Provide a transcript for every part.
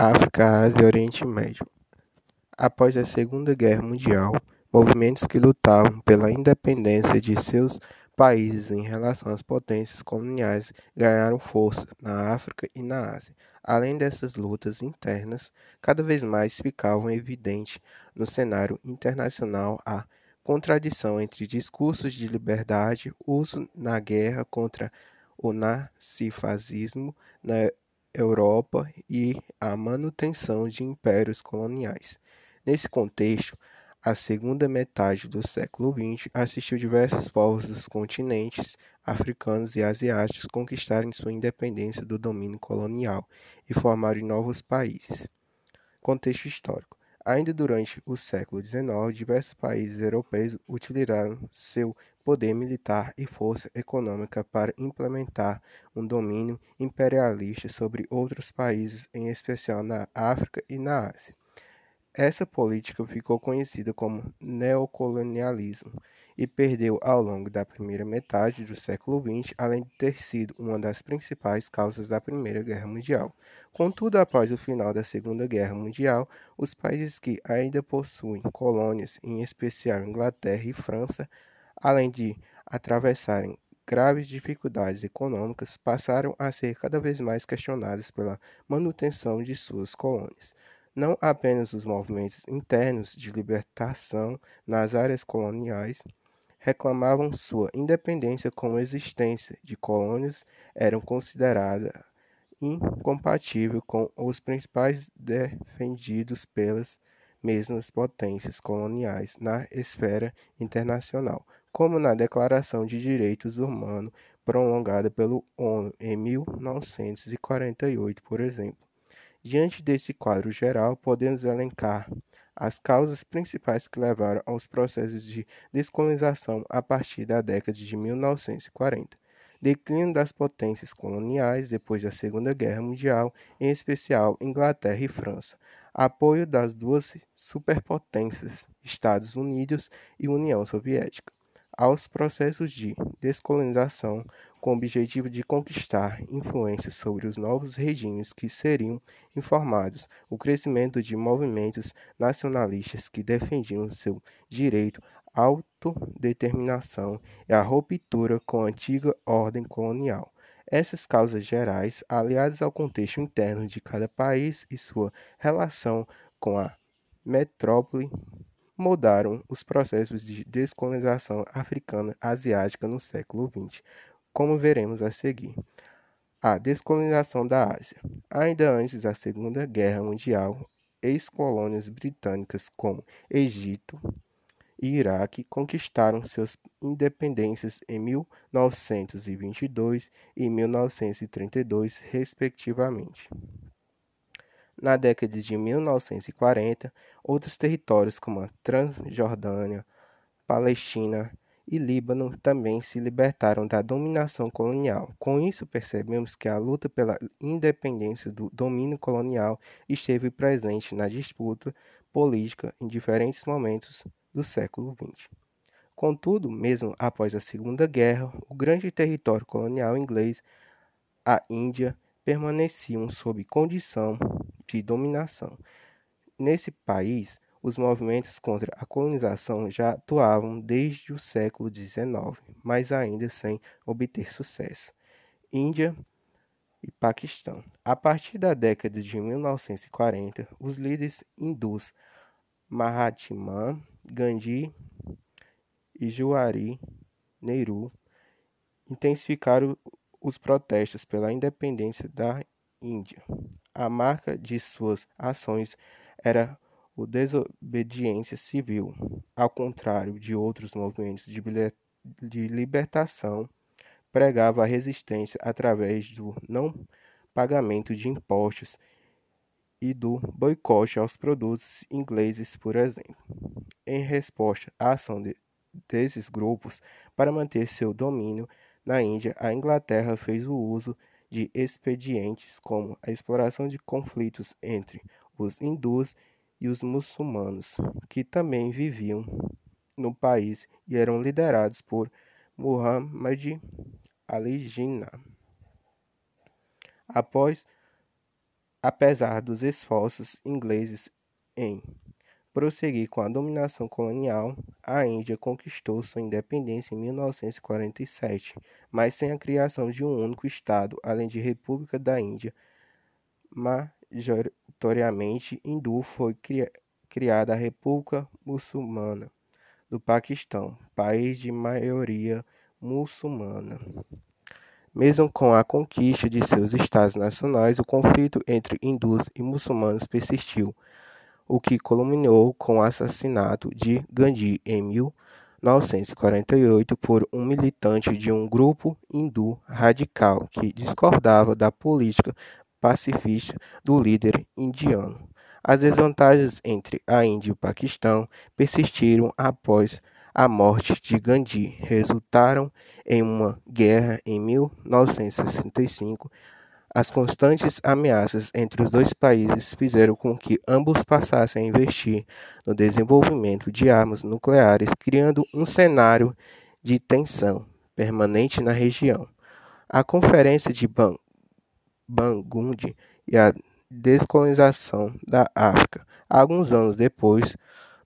África, Ásia e Oriente Médio. Após a Segunda Guerra Mundial, movimentos que lutavam pela independência de seus países em relação às potências coloniais ganharam força na África e na Ásia. Além dessas lutas internas, cada vez mais ficavam evidente no cenário internacional a contradição entre discursos de liberdade, uso na guerra contra o nazifascismo na Europa e a manutenção de impérios coloniais. Nesse contexto, a segunda metade do século XX assistiu diversos povos dos continentes africanos e asiáticos conquistarem sua independência do domínio colonial e formarem novos países. Contexto histórico. Ainda durante o século XIX, diversos países europeus utilizaram seu poder militar e força econômica para implementar um domínio imperialista sobre outros países, em especial na África e na Ásia. Essa política ficou conhecida como neocolonialismo e perdeu ao longo da primeira metade do século XX, além de ter sido uma das principais causas da Primeira Guerra Mundial. Contudo, após o final da Segunda Guerra Mundial, os países que ainda possuem colônias, em especial Inglaterra e França, além de atravessarem graves dificuldades econômicas, passaram a ser cada vez mais questionadas pela manutenção de suas colônias. Não apenas os movimentos internos de libertação nas áreas coloniais reclamavam sua independência como a existência de colônias eram considerada incompatível com os principais defendidos pelas mesmas potências coloniais na esfera internacional, como na Declaração de Direitos Humanos prolongada pelo ONU em 1948, por exemplo. Diante desse quadro geral, podemos elencar as causas principais que levaram aos processos de descolonização a partir da década de 1940. Declínio das potências coloniais depois da Segunda Guerra Mundial, em especial Inglaterra e França. Apoio das duas superpotências, Estados Unidos e União Soviética aos processos de descolonização com o objetivo de conquistar influência sobre os novos regimes que seriam informados, o crescimento de movimentos nacionalistas que defendiam seu direito à autodeterminação e a ruptura com a antiga ordem colonial. Essas causas gerais, aliadas ao contexto interno de cada país e sua relação com a metrópole mudaram os processos de descolonização africana asiática no século XX, como veremos a seguir. A descolonização da Ásia. Ainda antes da Segunda Guerra Mundial, ex-colônias britânicas como Egito e Iraque conquistaram suas independências em 1922 e 1932, respectivamente. Na década de 1940, outros territórios como a Transjordânia, Palestina e Líbano também se libertaram da dominação colonial. Com isso, percebemos que a luta pela independência do domínio colonial esteve presente na disputa política em diferentes momentos do século XX. Contudo, mesmo após a Segunda Guerra, o grande território colonial inglês, a Índia, permaneciam sob condição de dominação. Nesse país, os movimentos contra a colonização já atuavam desde o século XIX, mas ainda sem obter sucesso. Índia e Paquistão. A partir da década de 1940, os líderes hindus Mahatma Gandhi e Jawahar Nehru intensificaram os protestos pela independência da Índia. A marca de suas ações era a desobediência civil, ao contrário de outros movimentos de libertação, pregava a resistência através do não pagamento de impostos e do boicote aos produtos ingleses, por exemplo. Em resposta à ação de, desses grupos para manter seu domínio, na Índia, a Inglaterra fez o uso de expedientes como a exploração de conflitos entre os hindus e os muçulmanos, que também viviam no país e eram liderados por Muhammad Ali Jinnah. Após Apesar dos esforços ingleses em prosseguir com a dominação colonial, a Índia conquistou sua independência em 1947, mas sem a criação de um único estado, além de República da Índia, majoritariamente hindu, foi criada a República Muçulmana do Paquistão, país de maioria muçulmana. Mesmo com a conquista de seus estados nacionais, o conflito entre hindus e muçulmanos persistiu, o que culminou com o assassinato de Gandhi em 1948 por um militante de um grupo hindu radical que discordava da política pacifista do líder indiano. As desvantagens entre a Índia e o Paquistão persistiram após a morte de Gandhi resultaram em uma guerra em 1965. As constantes ameaças entre os dois países fizeram com que ambos passassem a investir no desenvolvimento de armas nucleares, criando um cenário de tensão permanente na região. A Conferência de Bangundi e a descolonização da África. Alguns anos depois,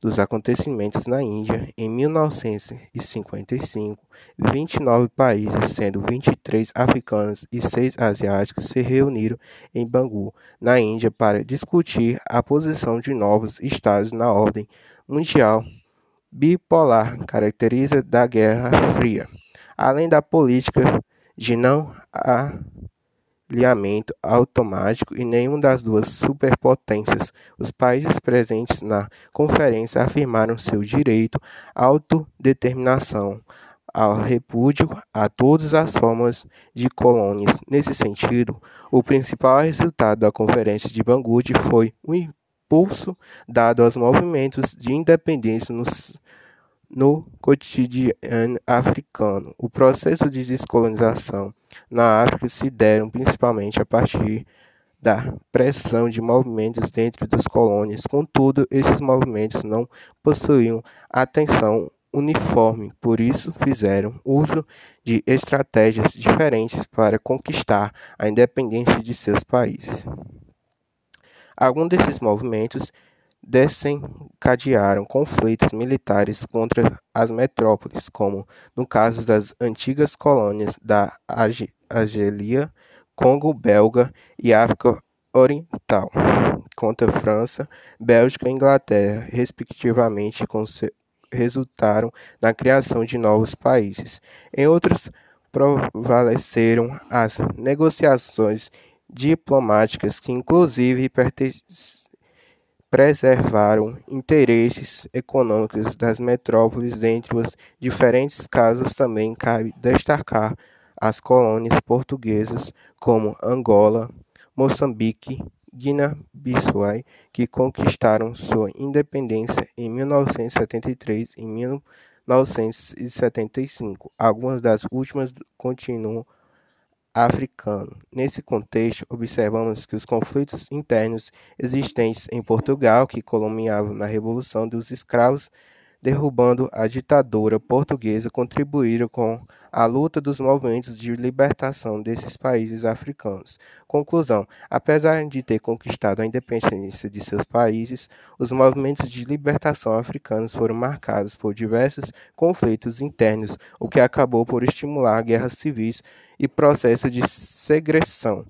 dos acontecimentos na Índia, em 1955, 29 países, sendo 23 africanos e 6 asiáticos, se reuniram em Bangu, na Índia, para discutir a posição de novos estados na ordem mundial bipolar caracteriza da Guerra Fria, além da política de não alinhamento automático e nenhuma das duas superpotências. Os países presentes na conferência afirmaram seu direito à autodeterminação, ao repúdio a todas as formas de colônias. Nesse sentido, o principal resultado da Conferência de Bangude foi o impulso dado aos movimentos de independência nos no cotidiano africano. O processo de descolonização na África se deram principalmente a partir da pressão de movimentos dentro dos colônias. Contudo, esses movimentos não possuíam atenção uniforme, por isso fizeram uso de estratégias diferentes para conquistar a independência de seus países. Alguns desses movimentos desencadearam conflitos militares contra as metrópoles, como no caso das antigas colônias da Argélia, Congo belga e África Oriental, contra França, Bélgica e Inglaterra, respectivamente, resultaram na criação de novos países. Em outros, prevaleceram as negociações diplomáticas que, inclusive, pertenciam preservaram interesses econômicos das metrópoles. Entre os diferentes casos, também cabe destacar as colônias portuguesas, como Angola, Moçambique, Guiné-Bissau, que conquistaram sua independência em 1973 e 1975. Algumas das últimas continuam africano. Nesse contexto, observamos que os conflitos internos existentes em Portugal, que culminavam na Revolução dos Escravos, derrubando a ditadura portuguesa, contribuíram com a luta dos movimentos de libertação desses países africanos. Conclusão: apesar de ter conquistado a independência de seus países, os movimentos de libertação africanos foram marcados por diversos conflitos internos, o que acabou por estimular guerras civis e processos de segressão.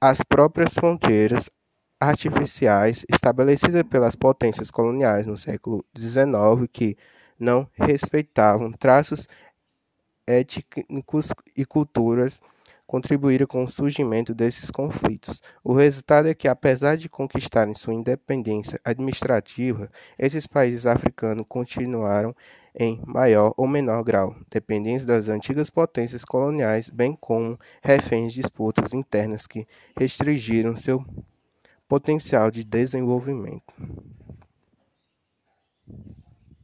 As próprias fronteiras artificiais estabelecidas pelas potências coloniais no século XIX que não respeitavam traços étnicos e culturas contribuíram com o surgimento desses conflitos. O resultado é que, apesar de conquistarem sua independência administrativa, esses países africanos continuaram em maior ou menor grau, dependentes das antigas potências coloniais, bem como reféns de disputas internas que restringiram seu potencial de desenvolvimento.